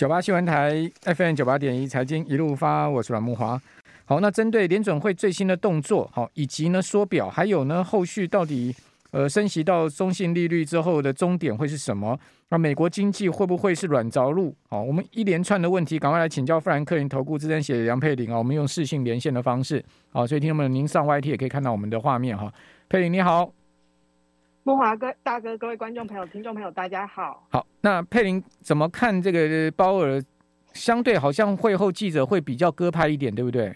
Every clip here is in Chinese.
九八新闻台 FM 九八点一财经一路发，我是阮慕华。好，那针对联准会最新的动作，好，以及呢缩表，还有呢后续到底呃升息到中性利率之后的终点会是什么？那美国经济会不会是软着陆？好，我们一连串的问题，赶快来请教富兰克林投顾资深写杨佩玲啊，我们用视讯连线的方式，好，所以听众们您上 YT 也可以看到我们的画面哈。佩玲你好。慕驊哥，大哥，各位观众朋友、听众朋友，大家好。好，那佩玲怎么看这个鲍尔？相对好像会后记者会比较鸽派一点，对不对？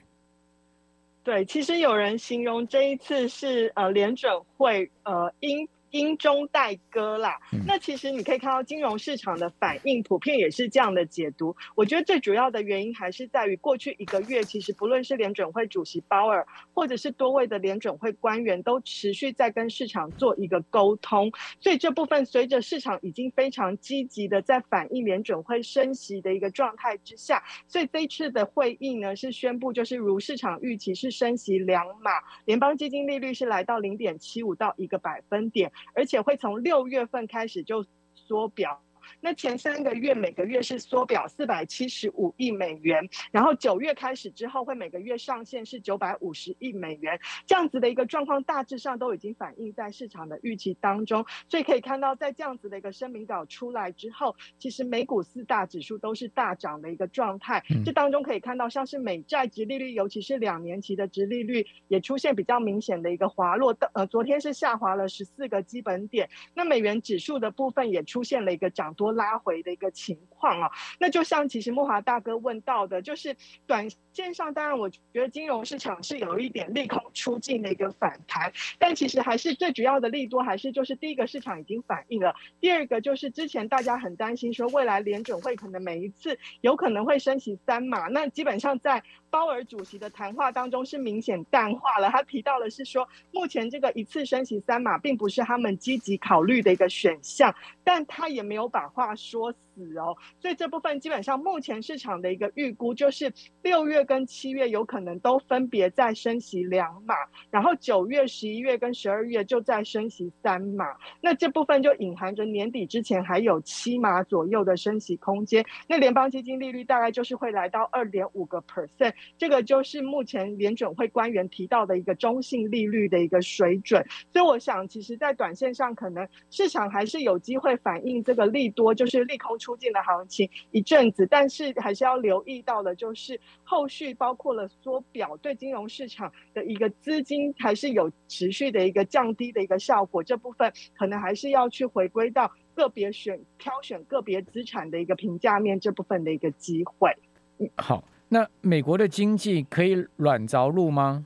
对，其实有人形容这一次是呃联准会呃因。鹰中带歌啦，那其实你可以看到金融市场的反应，普遍也是这样的解读。我觉得最主要的原因还是在于过去一个月，其实不论是联准会主席鲍尔，或者是多位的联准会官员，都持续在跟市场做一个沟通。所以这部分随着市场已经非常积极的在反映联准会升息的一个状态之下，所以这一次的会议呢是宣布，就是如市场预期是升息两码，联邦基金利率是来到零点七五到一个百分点。而且会从六月份开始就缩表。那前三个月每个月是缩表四百七十五亿美元，然后九月开始之后会每个月上限是九百五十亿美元，这样子的一个状况大致上都已经反映在市场的预期当中，所以可以看到在这样子的一个声明稿出来之后，其实美股四大指数都是大涨的一个状态。这当中可以看到像是美债殖利率，尤其是两年期的殖利率也出现比较明显的一个滑落的，呃，昨天是下滑了十四个基本点。那美元指数的部分也出现了一个涨多多拉回的一个情况啊，那就像其实慕华大哥问到的，就是短线上，当然我觉得金融市场是有一点利空出尽的一个反弹，但其实还是最主要的利多还是就是第一个市场已经反映了，第二个就是之前大家很担心说未来联准会可能每一次有可能会升息三码，那基本上在鲍尔主席的谈话当中是明显淡化了，他提到的是说目前这个一次升息三码并不是他们积极考虑的一个选项，但他也没有把把话说哦，所以这部分基本上目前市场的一个预估就是六月跟七月有可能都分别再升息两码，然后九月、十一月跟十二月就再升息三码。那这部分就隐含着年底之前还有七码左右的升息空间。那联邦基金利率大概就是会来到二点五个 percent，这个就是目前联准会官员提到的一个中性利率的一个水准。所以我想，其实，在短线上可能市场还是有机会反映这个利多，就是利空出境的行情一阵子，但是还是要留意到的，就是后续包括了缩表对金融市场的一个资金还是有持续的一个降低的一个效果，这部分可能还是要去回归到个别选挑选个别资产的一个评价面这部分的一个机会。嗯，好，那美国的经济可以软着陆吗？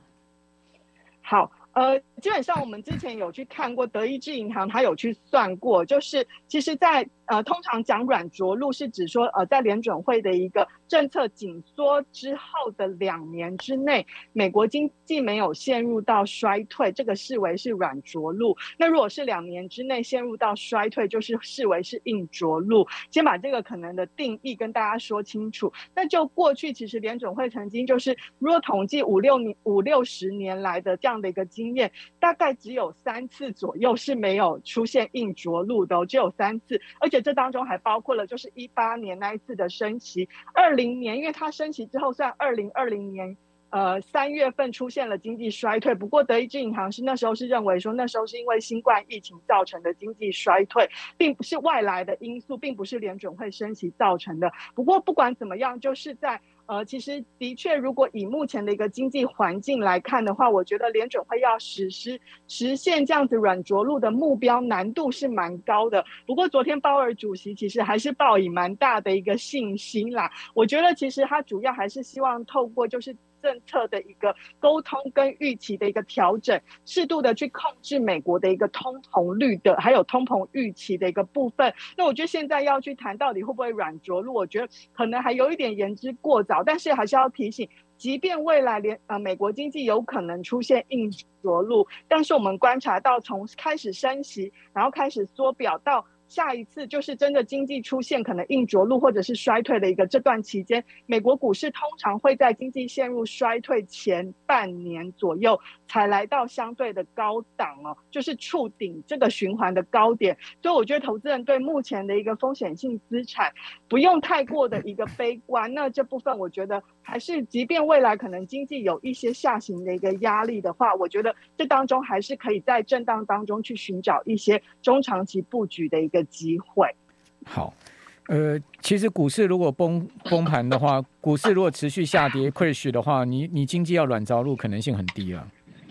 好。呃，基本上我们之前有去看过德意志银行，它有去算过，就是其实，在呃，通常讲软着陆是指说，呃，在联准会的一个政策紧缩之后的两年之内，美国经济没有陷入到衰退，这个视为是软着陆。那如果是两年之内陷入到衰退，就是视为是硬着陆。先把这个可能的定义跟大家说清楚。那就过去其实联准会曾经就是，如果统计五六年、五六十年来的这样的一个经验，大概只有三次左右是没有出现硬着陆的，只有三次，而且。这当中还包括了，就是一八年那一次的升息，二零年，因为它升息之后，算二零二零年，呃，三月份出现了经济衰退。不过德意志银行是那时候是认为说，那时候是因为新冠疫情造成的经济衰退，并不是外来的因素，并不是联准会升息造成的。不过不管怎么样，就是在。呃，其实的确，如果以目前的一个经济环境来看的话，我觉得联准会要实施实现这样子软着陆的目标难度是蛮高的。不过昨天鲍尔主席其实还是抱以蛮大的一个信心啦。我觉得其实他主要还是希望透过就是。政策的一个沟通跟预期的一个调整，适度的去控制美国的一个通膨率的，还有通膨预期的一个部分。那我觉得现在要去谈到底会不会软着陆，我觉得可能还有一点言之过早。但是还是要提醒，即便未来连呃美国经济有可能出现硬着陆，但是我们观察到从开始升息，然后开始缩表到。下一次就是真的经济出现可能硬着陆或者是衰退的一个这段期间，美国股市通常会在经济陷入衰退前半年左右。才来到相对的高档哦，就是触顶这个循环的高点。所以我觉得投资人对目前的一个风险性资产不用太过的一个悲观。那这部分我觉得还是，即便未来可能经济有一些下行的一个压力的话，我觉得这当中还是可以在震荡当中去寻找一些中长期布局的一个。机会好，呃，其实股市如果崩崩盘的话，股市如果持续下跌 crash 的话，你你经济要软着陆可能性很低了，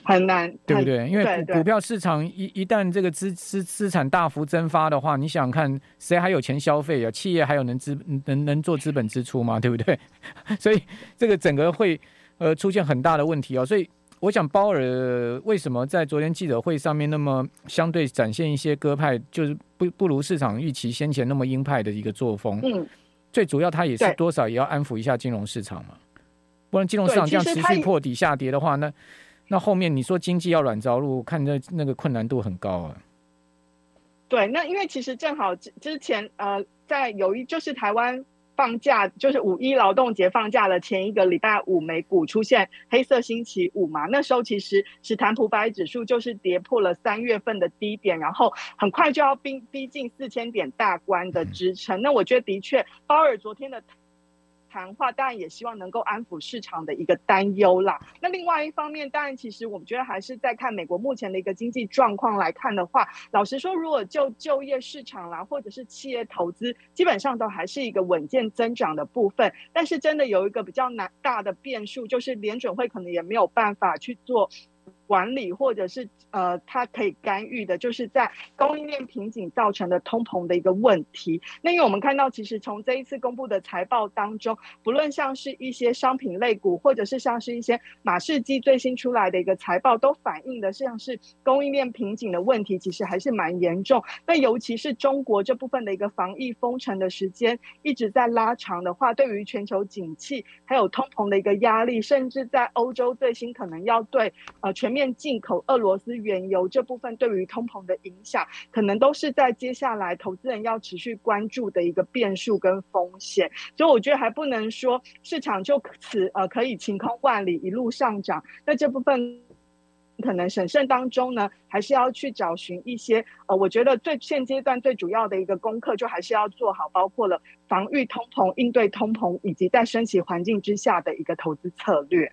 很难，对不对？因为股股票市场一一旦这个资资资产大幅蒸发的话，你想看谁还有钱消费啊？企业还有能资能能做资本支出吗？对不对？所以这个整个会呃出现很大的问题哦，所以。我想鲍尔为什么在昨天记者会上面那么相对展现一些鸽派，就是不不如市场预期先前那么鹰派的一个作风。嗯，最主要他也是多少也要安抚一下金融市场嘛，不然金融市场这样持续破底下跌的话，那那后面你说经济要软着陆，看那那个困难度很高啊。对，那因为其实正好之之前呃，在有一就是台湾。放假就是五一劳动节放假的前一个礼拜五，美股出现黑色星期五嘛。那时候其实史坦普百指数就是跌破了三月份的低点，然后很快就要逼逼近四千点大关的支撑。那我觉得的确，鲍尔昨天的。谈话当然也希望能够安抚市场的一个担忧啦。那另外一方面，当然其实我们觉得还是在看美国目前的一个经济状况来看的话，老实说，如果就就业市场啦，或者是企业投资，基本上都还是一个稳健增长的部分。但是真的有一个比较难大的变数，就是联准会可能也没有办法去做。管理或者是呃，它可以干预的，就是在供应链瓶颈造成的通膨的一个问题。那因为我们看到，其实从这一次公布的财报当中，不论像是一些商品类股，或者是像是一些马士基最新出来的一个财报，都反映的像是供应链瓶颈的问题，其实还是蛮严重。那尤其是中国这部分的一个防疫封城的时间一直在拉长的话，对于全球景气还有通膨的一个压力，甚至在欧洲最新可能要对呃全面。变进口俄罗斯原油这部分对于通膨的影响，可能都是在接下来投资人要持续关注的一个变数跟风险。所以我觉得还不能说市场就此呃可以晴空万里一路上涨。那这部分可能审慎当中呢，还是要去找寻一些呃，我觉得最现阶段最主要的一个功课，就还是要做好，包括了防御通膨、应对通膨，以及在升息环境之下的一个投资策略。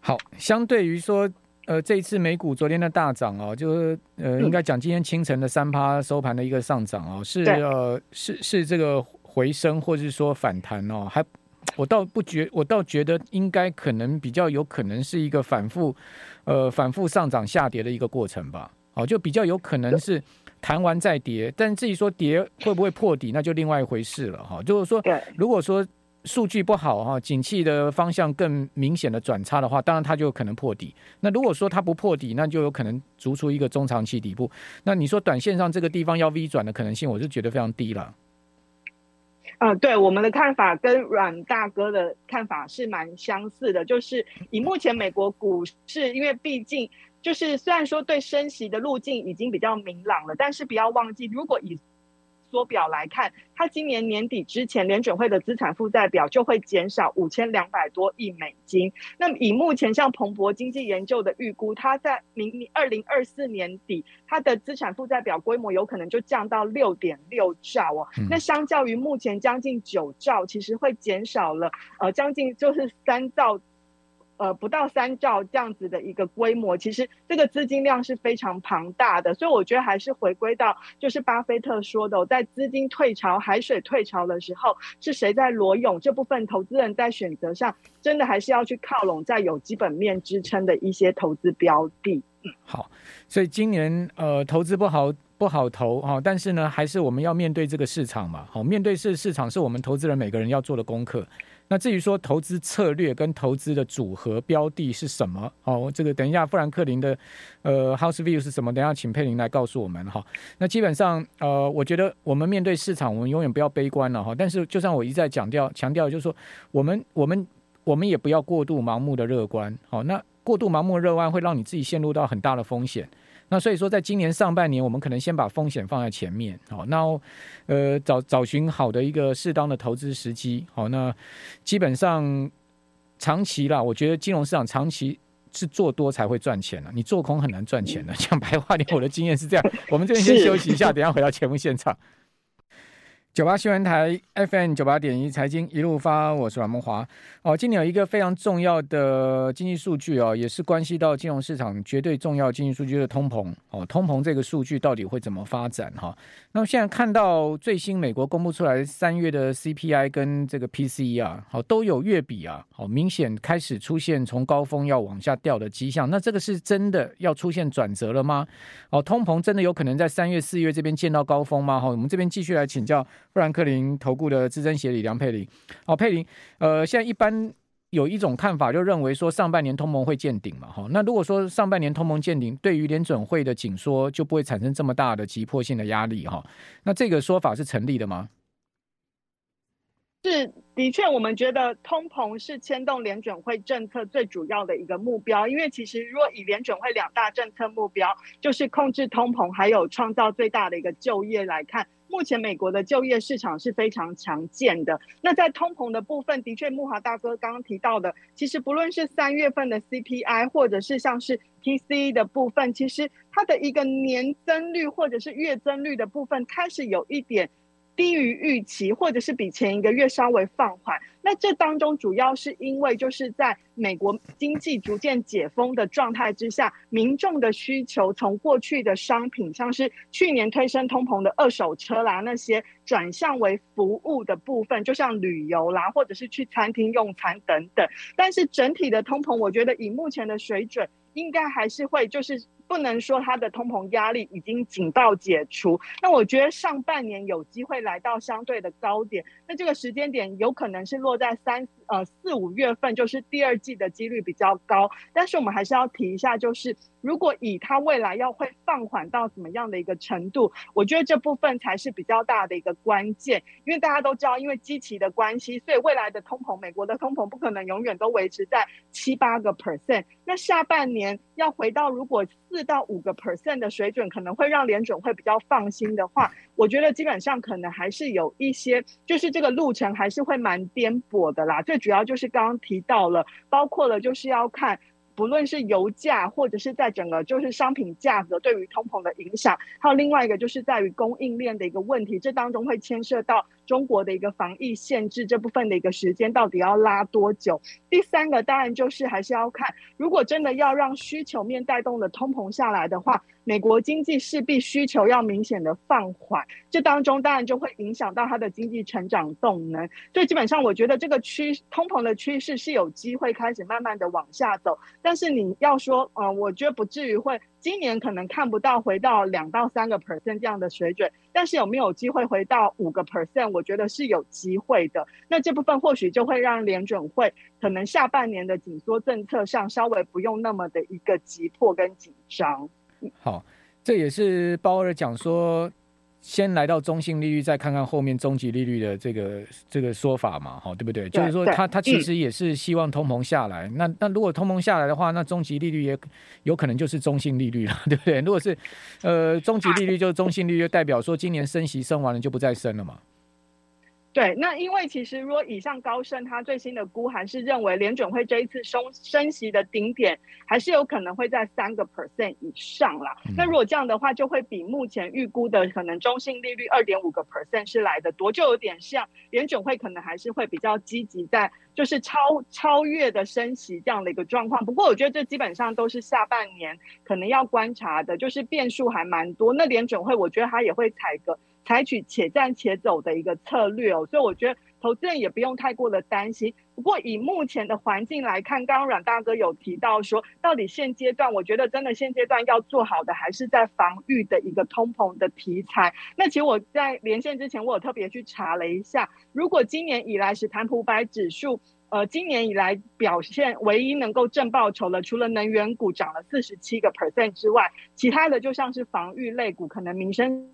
好，相对于说。呃，这一次美股昨天的大涨哦，就是呃，应该讲今天清晨的三趴收盘的一个上涨哦，是呃，是是这个回升或者是说反弹哦，还我倒不觉，我倒觉得应该可能比较有可能是一个反复，呃，反复上涨下跌的一个过程吧，哦，就比较有可能是弹完再跌，但至于说跌会不会破底，那就另外一回事了哈，就是说，如果说。数据不好哈，景气的方向更明显的转差的话，当然它就有可能破底。那如果说它不破底，那就有可能逐出一个中长期底部。那你说短线上这个地方要 V 转的可能性，我是觉得非常低了。嗯、对，我们的看法跟阮大哥的看法是蛮相似的，就是以目前美国股市，因为毕竟就是虽然说对升息的路径已经比较明朗了，但是不要忘记，如果以缩表来看，它今年年底之前，联准会的资产负债表就会减少五千两百多亿美金。那么以目前像彭博经济研究的预估，它在明二零二四年底，它的资产负债表规模有可能就降到六点六兆哦。那相较于目前将近九兆，其实会减少了呃将近就是三兆。呃，不到三兆这样子的一个规模，其实这个资金量是非常庞大的，所以我觉得还是回归到就是巴菲特说的，在资金退潮、海水退潮的时候，是谁在裸泳？这部分投资人在选择上，真的还是要去靠拢在有基本面支撑的一些投资标的。嗯，好，所以今年呃投资不好不好投哈，但是呢，还是我们要面对这个市场嘛。好，面对这个市场是我们投资人每个人要做的功课。那至于说投资策略跟投资的组合标的是什么？哦，这个等一下富兰克林的呃 House View 是什么？等下请佩林来告诉我们哈。那基本上呃，我觉得我们面对市场，我们永远不要悲观了哈。但是就像我一再强调强调，就是说我们我们我们也不要过度盲目的乐观。好，那过度盲目的乐观会让你自己陷入到很大的风险。那所以说，在今年上半年，我们可能先把风险放在前面，好，那呃找找寻好的一个适当的投资时机，好，那基本上长期啦，我觉得金融市场长期是做多才会赚钱的，你做空很难赚钱的。讲白话点，我的经验是这样。我们这边先休息一下，等下回到节目现场。九八新闻台 FM 九八点一财经一路发，我是阮梦华。哦，今年有一个非常重要的经济数据哦，也是关系到金融市场绝对重要经济数据的、通膨哦。通膨这个数据到底会怎么发展哈、那么现在看到最新美国公布出来三月的 CPI 跟这个 PCE 啊，好都有月比啊，好明显开始出现从高峰要往下掉的迹象。那这个是真的要出现转折了吗？哦，通膨真的有可能在三月、四月这边见到高峰吗？哈，我们这边继续来请教。富兰克林投顾的资深协理梁佩玲，好，佩玲，呃，现在一般有一种看法，就认为说上半年通膨会见顶嘛，哈，那如果说上半年通膨见顶，对于联准会的紧缩就不会产生这么大的急迫性的压力，哈，那这个说法是成立的吗？是，的确，我们觉得通膨是牵动联准会政策最主要的一个目标，因为其实如果以联准会两大政策目标，就是控制通膨，还有创造最大的一个就业来看。目前美国的就业市场是非常强健的。那在通膨的部分，的确，木华大哥刚刚提到的，其实不论是三月份的 CPI，或者是像是 PCE 的部分，其实它的一个年增率或者是月增率的部分，开始有一点。低于预期，或者是比前一个月稍微放缓。那这当中主要是因为就是在美国经济逐渐解封的状态之下，民众的需求从过去的商品，像是去年推升通膨的二手车啦，那些转向为服务的部分，就像旅游啦，或者是去餐厅用餐等等。但是整体的通膨，我觉得以目前的水准，应该还是会就是。不能说它的通膨压力已经紧到解除，那我觉得上半年有机会来到相对的高点，那这个时间点有可能是落在三呃四五月份，就是第二季的几率比较高。但是我们还是要提一下，就是如果以它未来要会放缓到怎么样的一个程度，我觉得这部分才是比较大的一个关键。因为大家都知道，因为基期的关系，所以未来的通膨，美国的通膨不可能永远都维持在七八个 percent。那下半年要回到如果四到五个 percent 的水准可能会让联准会比较放心的话，我觉得基本上可能还是有一些，就是这个路程还是会蛮颠簸的啦。最主要就是刚刚提到了，包括了就是要看。不论是油价，或者是在整个就是商品价格对于通膨的影响，还有另外一个就是在于供应链的一个问题，这当中会牵涉到中国的一个防疫限制这部分的一个时间到底要拉多久。第三个当然就是还是要看，如果真的要让需求面带动的通膨下来的话。美国经济势必需求要明显的放缓，这当中当然就会影响到它的经济成长动能。所以基本上，我觉得这个趋通膨的趋势是有机会开始慢慢的往下走。但是你要说，呃，我觉得不至于会今年可能看不到回到两到三个 percent 这样的水准，但是有没有机会回到五个 percent？我觉得是有机会的。那这部分或许就会让联准会可能下半年的紧缩政策上稍微不用那么的一个急迫跟紧张。好，这也是鲍尔讲说，先来到中性利率，再看看后面终极利率的这个这个说法嘛，哈，对不对？对就是说他，他他其实也是希望通膨下来。嗯、那那如果通膨下来的话，那终极利率也有可能就是中性利率了，对不对？如果是呃终极利率就是中性利率，就代表说今年升息升完了就不再升了嘛。对，那因为其实如果以上高盛他最新的估还是认为联准会这一次升升息的顶点还是有可能会在三个 percent 以上啦。嗯、那如果这样的话，就会比目前预估的可能中性利率二点五个 percent 是来的多，就有点像联准会可能还是会比较积极在就是超超越的升息这样的一个状况。不过我觉得这基本上都是下半年可能要观察的，就是变数还蛮多。那联准会我觉得它也会采个。采取且战且走的一个策略哦，所以我觉得投资人也不用太过的担心。不过以目前的环境来看，刚刚阮大哥有提到说，到底现阶段，我觉得真的现阶段要做好的还是在防御的一个通膨的题材。那其实我在连线之前，我有特别去查了一下，如果今年以来是谈普百指数，呃，今年以来表现唯一能够正报酬的，除了能源股涨了四十七个 percent 之外，其他的就像是防御类股，可能民生。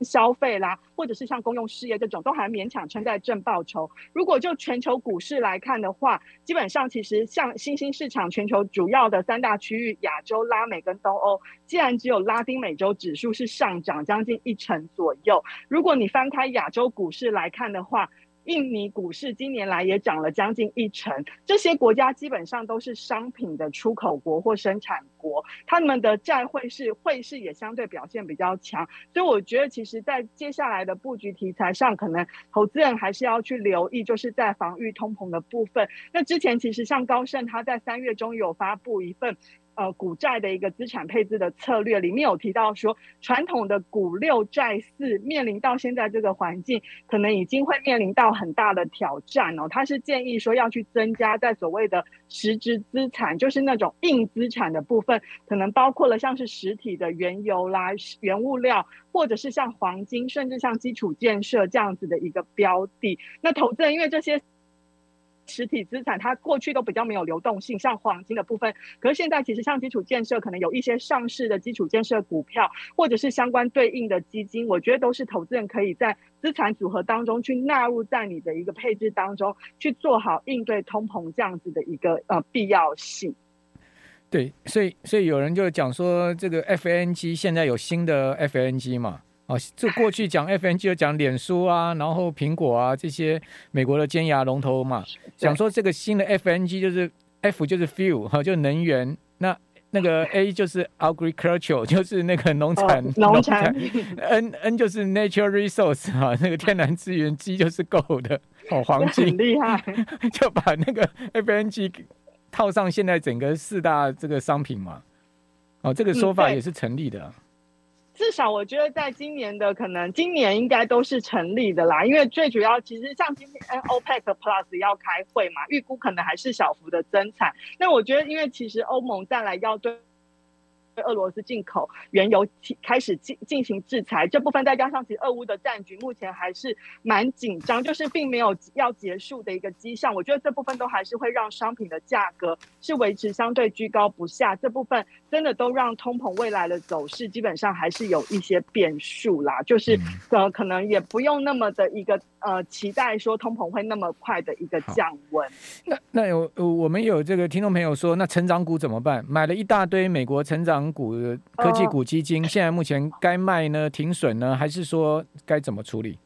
消费啦，或者是像公用事业这种，都还勉强撑在正报酬。如果就全球股市来看的话，基本上其实像新兴市场，全球主要的三大区域，亚洲、拉美跟东欧，既然只有拉丁美洲指数是上涨将近一成左右，如果你翻开亚洲股市来看的话，印尼股市今年来也涨了将近一成，这些国家基本上都是商品的出口国或生产国，他们的债汇市汇市也相对表现比较强，所以我觉得其实在接下来的布局题材上，可能投资人还是要去留意，就是在防御通膨的部分。那之前其实像高盛他在三月中有发布一份。呃，股债的一个资产配置的策略里面有提到说，传统的股六债四面临到现在这个环境，可能已经会面临到很大的挑战哦。他是建议说要去增加在所谓的实质资产，就是那种硬资产的部分，可能包括了像是实体的原油啦、原物料，或者是像黄金，甚至像基础建设这样子的一个标的。那投资人因为这些。实体资产它过去都比较没有流动性，像黄金的部分。可是现在其实像基础建设，可能有一些上市的基础建设股票，或者是相关对应的基金，我觉得都是投资人可以在资产组合当中去纳入在你的一个配置当中，去做好应对通膨这样子的一个呃必要性。对，所以所以有人就讲说，这个 F N G 现在有新的 F N G 嘛？哦，这过去讲 FNG 就讲脸书啊，然后苹果啊这些美国的尖牙龙头嘛，想说这个新的 FNG 就是 F 就是 fuel 哈，就能源，那那个 A 就是 agriculture 就是那个农产、哦、农产，N N 就是 natural resource 哈，那个天然资源，G 就是 gold 的哦，黄金很厉害，就把那个 FNG 套上现在整个四大这个商品嘛，哦，这个说法也是成立的。嗯至少我觉得，在今年的可能今年应该都是成立的啦，因为最主要其实像今天 OPEC Plus 要开会嘛，预估可能还是小幅的增产。那我觉得，因为其实欧盟再来要对。俄罗斯进口原油开始进进行制裁，这部分再加上其实俄乌的战局目前还是蛮紧张，就是并没有要结束的一个迹象。我觉得这部分都还是会让商品的价格是维持相对居高不下。这部分真的都让通膨未来的走势基本上还是有一些变数啦，就是呃可能也不用那么的一个呃期待说通膨会那么快的一个降温。那那有我们有这个听众朋友说，那成长股怎么办？买了一大堆美国成长。股科技股基金现在目前该卖呢？停损呢？还是说该怎么处理？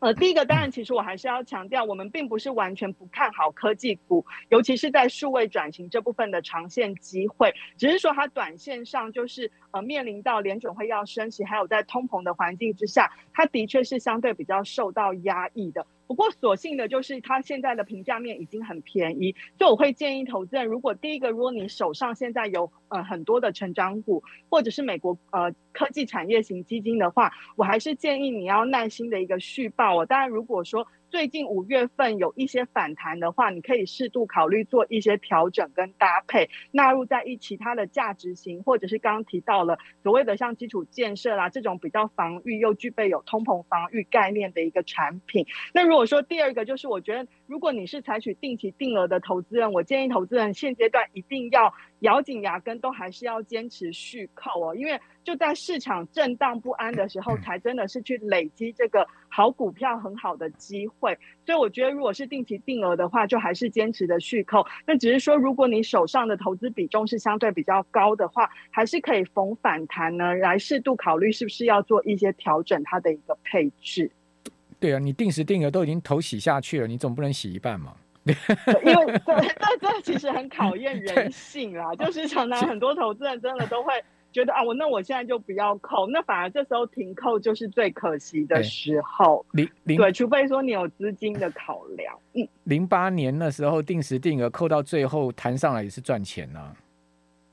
呃，第一个当然，其实我还是要强调，我们并不是完全不看好科技股，尤其是在数位转型这部分的长线机会，只是说它短线上就是呃面临到联准会要升息，还有在通膨的环境之下，它的确是相对比较受到压抑的。不过，所幸的就是它现在的平价面已经很便宜，所以我会建议投资人，如果第一个，如果你手上现在有呃很多的成长股，或者是美国呃科技产业型基金的话，我还是建议你要耐心的一个续报哦。当然，如果说最近五月份有一些反弹的话，你可以适度考虑做一些调整跟搭配，纳入在一其他的价值型，或者是刚刚提到了所谓的像基础建设啦这种比较防御又具备有通膨防御概念的一个产品。那如果说第二个就是，我觉得如果你是采取定期定额的投资人，我建议投资人现阶段一定要咬紧牙根，都还是要坚持续扣哦，因为。就在市场震荡不安的时候，才真的是去累积这个好股票很好的机会。所以我觉得，如果是定期定额的话，就还是坚持的续扣。那只是说，如果你手上的投资比重是相对比较高的话，还是可以逢反弹呢，来适度考虑是不是要做一些调整它的一个配置。对啊，你定时定额都已经投洗下去了，你总不能洗一半嘛？因为 这这这其实很考验人性啦，就是常常很多投资人真的都会。觉得啊，我那我现在就不要扣，那反而这时候停扣就是最可惜的时候。零零对，除非说你有资金的考量。嗯，零八年那时候定时定额扣到最后弹上来也是赚钱呐、啊，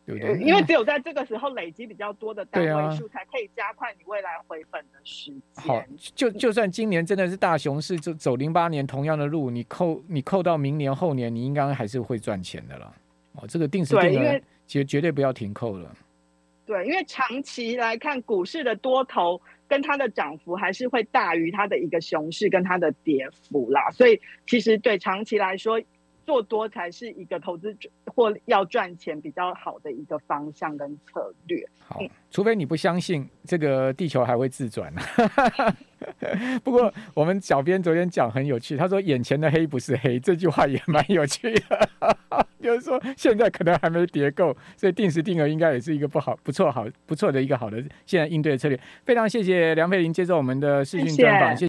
对不对？因为只有在这个时候累积比较多的单位数，才可以加快你未来回本的时间。好，就就算今年真的是大熊市，就走零八年同样的路，你扣你扣到明年后年，你应该还是会赚钱的了。哦，这个定时定额绝绝对不要停扣了。对，因为长期来看，股市的多头跟它的涨幅还是会大于它的一个熊市跟它的跌幅啦，所以其实对长期来说，做多才是一个投资或要赚钱比较好的一个方向跟策略。好，除非你不相信这个地球还会自转。不过我们小编昨天讲很有趣，他说眼前的黑不是黑，这句话也蛮有趣的。就是说现在可能还没跌够，所以定时定额应该也是一个不好、不错、好、不错的一个好的现在应对的策略。非常谢谢梁佩玲接受我们的视讯专访。谢谢。